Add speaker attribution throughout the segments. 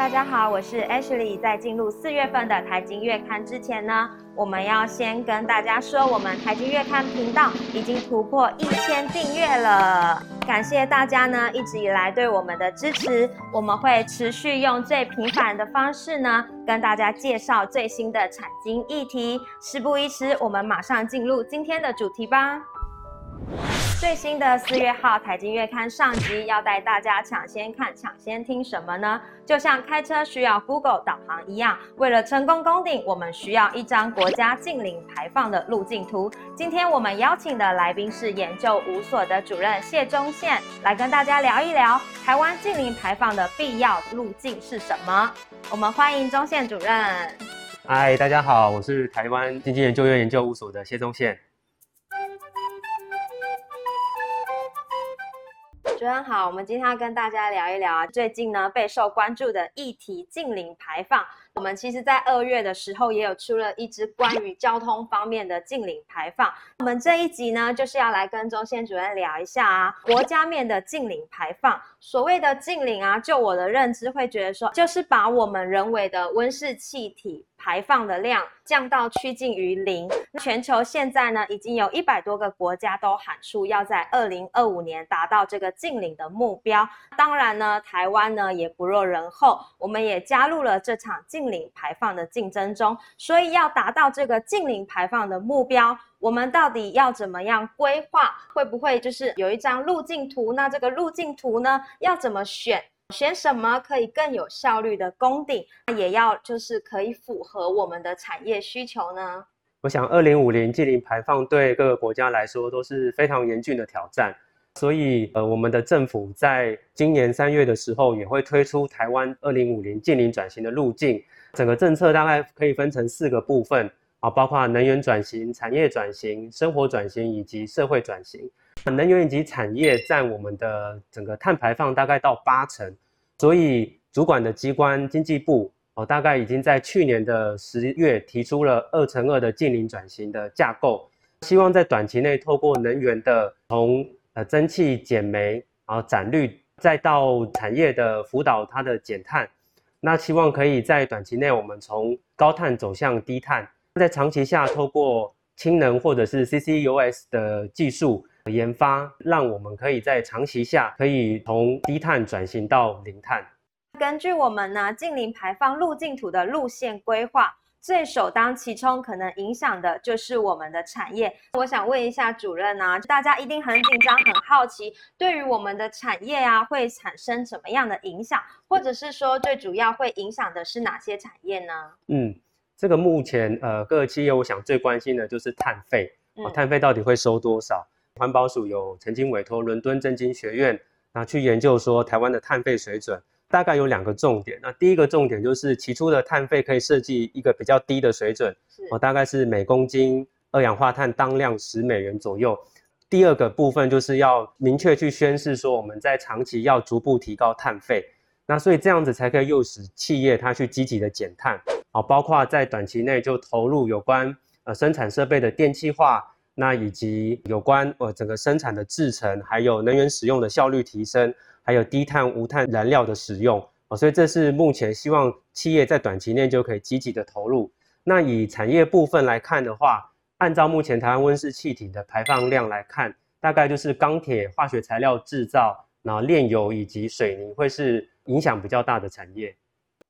Speaker 1: 大家好，我是 Ashley。在进入四月份的台金月刊之前呢，我们要先跟大家说，我们台金月刊频道已经突破一千订阅了，感谢大家呢一直以来对我们的支持。我们会持续用最平凡的方式呢，跟大家介绍最新的产经议题。事不宜迟，我们马上进入今天的主题吧。最新的四月号《财经月刊》上集要带大家抢先看、抢先听什么呢？就像开车需要 Google 导航一样，为了成功攻顶，我们需要一张国家近零排放的路径图。今天我们邀请的来宾是研究五所的主任谢忠宪，来跟大家聊一聊台湾近零排放的必要路径是什么。我们欢迎忠宪主任。
Speaker 2: 嗨，大家好，我是台湾经济研究院研究五所的谢忠宪。
Speaker 1: 主任好，我们今天要跟大家聊一聊啊，最近呢备受关注的议题——近零排放。我们其实，在二月的时候，也有出了一支关于交通方面的近零排放。我们这一集呢，就是要来跟中宪主任聊一下啊，国家面的近零排放。所谓的近零啊，就我的认知，会觉得说，就是把我们人为的温室气体。排放的量降到趋近于零。全球现在呢，已经有一百多个国家都喊出要在二零二五年达到这个近零的目标。当然呢，台湾呢也不落人后，我们也加入了这场近零排放的竞争中。所以要达到这个近零排放的目标，我们到底要怎么样规划？会不会就是有一张路径图？那这个路径图呢，要怎么选？选什么可以更有效率的攻顶，也要就是可以符合我们的产业需求呢？
Speaker 2: 我想，二零五零净零排放对各个国家来说都是非常严峻的挑战，所以呃，我们的政府在今年三月的时候也会推出台湾二零五零净零转型的路径。整个政策大概可以分成四个部分啊，包括能源转型、产业转型、生活转型以及社会转型。能源以及产业占我们的整个碳排放大概到八成，所以主管的机关经济部哦，大概已经在去年的十月提出了二乘二的近零转型的架构，希望在短期内透过能源的从呃蒸汽减煤，然后展绿，再到产业的辅导它的减碳，那希望可以在短期内我们从高碳走向低碳，在长期下透过氢能或者是 CCUS 的技术。研发让我们可以在长期下可以从低碳转型到零碳。
Speaker 1: 根据我们呢近零排放路径图的路线规划，最首当其冲可能影响的就是我们的产业。我想问一下主任啊，大家一定很紧张、很好奇，对于我们的产业啊会产生什么样的影响，或者是说最主要会影响的是哪些产业呢？
Speaker 2: 嗯，这个目前呃各个企业，我想最关心的就是碳费，碳费到底会收多少？环保署有曾经委托伦敦政经学院，那去研究说台湾的碳费水准，大概有两个重点。那第一个重点就是起初的碳费可以设计一个比较低的水准，哦，大概是每公斤二氧化碳当量十美元左右。第二个部分就是要明确去宣示说我们在长期要逐步提高碳费，那所以这样子才可以诱使企业它去积极的减碳，啊，包括在短期内就投入有关呃生产设备的电气化。那以及有关呃整个生产的制程，还有能源使用的效率提升，还有低碳无碳燃料的使用哦，所以这是目前希望企业在短期内就可以积极的投入。那以产业部分来看的话，按照目前台湾温室气体的排放量来看，大概就是钢铁、化学材料制造，然后炼油以及水泥会是影响比较大的产业。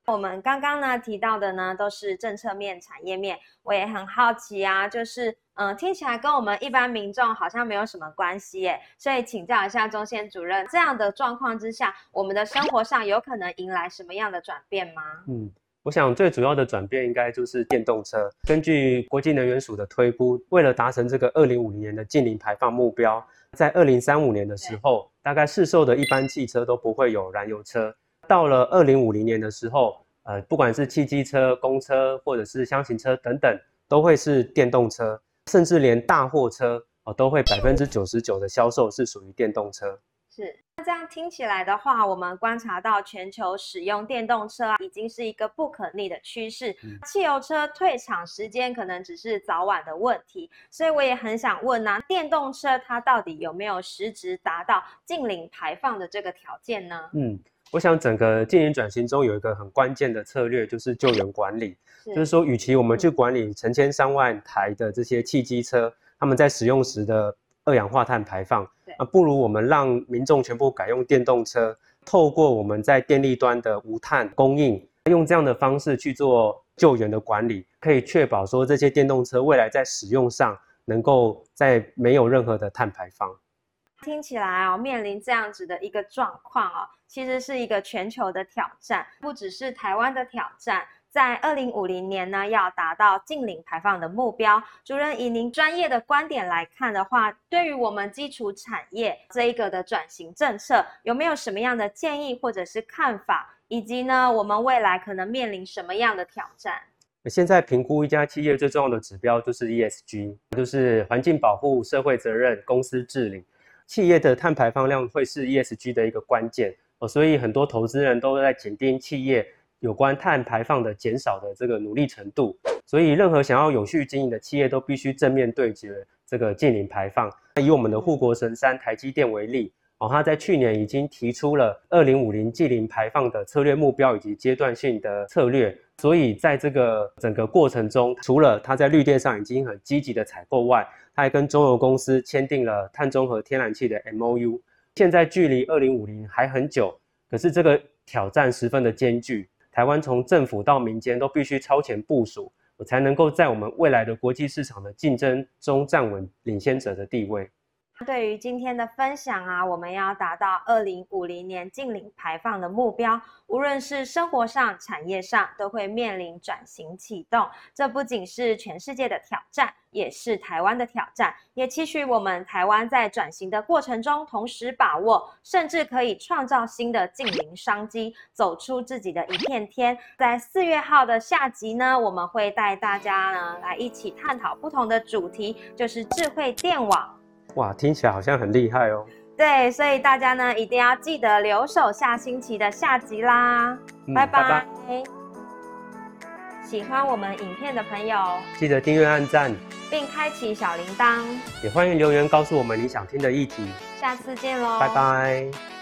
Speaker 1: 我们刚刚呢提到的呢都是政策面、产业面，我也很好奇啊，就是嗯听起来跟我们一般民众好像没有什么关系耶，所以请教一下中线主任，这样的状况之下，我们的生活上有可能迎来什么样的转变吗？
Speaker 2: 嗯，我想最主要的转变应该就是电动车。根据国际能源署的推估，为了达成这个二零五零年的近零排放目标，在二零三五年的时候，大概市售的一般汽车都不会有燃油车。到了二零五零年的时候，呃，不管是汽机车、公车或者是箱型车等等，都会是电动车，甚至连大货车哦，都会百分之九十九的销售是属于电动车。
Speaker 1: 是，那这样听起来的话，我们观察到全球使用电动车啊，已经是一个不可逆的趋势。汽油车退场时间可能只是早晚的问题，所以我也很想问啊，电动车它到底有没有实质达到净零排放的这个条件呢？
Speaker 2: 嗯，我想整个近零转型中有一个很关键的策略，就是救援管理。就是说，与其我们去管理成千上万台的这些汽机车，他们在使用时的二氧化碳排放，啊，不如我们让民众全部改用电动车，透过我们在电力端的无碳供应，用这样的方式去做救援的管理，可以确保说这些电动车未来在使用上能够在没有任何的碳排放。
Speaker 1: 听起来哦，面临这样子的一个状况哦，其实是一个全球的挑战，不只是台湾的挑战。在二零五零年呢，要达到净零排放的目标。主任以您专业的观点来看的话，对于我们基础产业这一个的转型政策，有没有什么样的建议或者是看法？以及呢，我们未来可能面临什么样的挑战？
Speaker 2: 现在评估一家企业最重要的指标就是 ESG，就是环境保护、社会责任、公司治理。企业的碳排放量会是 ESG 的一个关键哦，所以很多投资人都在紧盯企业。有关碳排放的减少的这个努力程度，所以任何想要有序经营的企业都必须正面对决这个近零排放。以我们的护国神山台积电为例，哦，它在去年已经提出了二零五零近零排放的策略目标以及阶段性的策略。所以在这个整个过程中，除了它在绿电上已经很积极的采购外，它还跟中油公司签订了碳中和天然气的 M O U。现在距离二零五零还很久，可是这个挑战十分的艰巨。台湾从政府到民间都必须超前部署，我才能够在我们未来的国际市场的竞争中站稳领先者的地位。
Speaker 1: 对于今天的分享啊，我们要达到二零五零年净零排放的目标，无论是生活上、产业上，都会面临转型启动。这不仅是全世界的挑战，也是台湾的挑战。也期许我们台湾在转型的过程中，同时把握，甚至可以创造新的净零商机，走出自己的一片天。在四月号的下集呢，我们会带大家呢来一起探讨不同的主题，就是智慧电网。
Speaker 2: 哇，听起来好像很厉害哦。
Speaker 1: 对，所以大家呢一定要记得留守下星期的下集啦。拜拜。喜欢我们影片的朋友，
Speaker 2: 记得订阅、按赞，
Speaker 1: 并开启小铃铛。
Speaker 2: 也欢迎留言告诉我们你想听的议题。
Speaker 1: 下次见喽，
Speaker 2: 拜拜。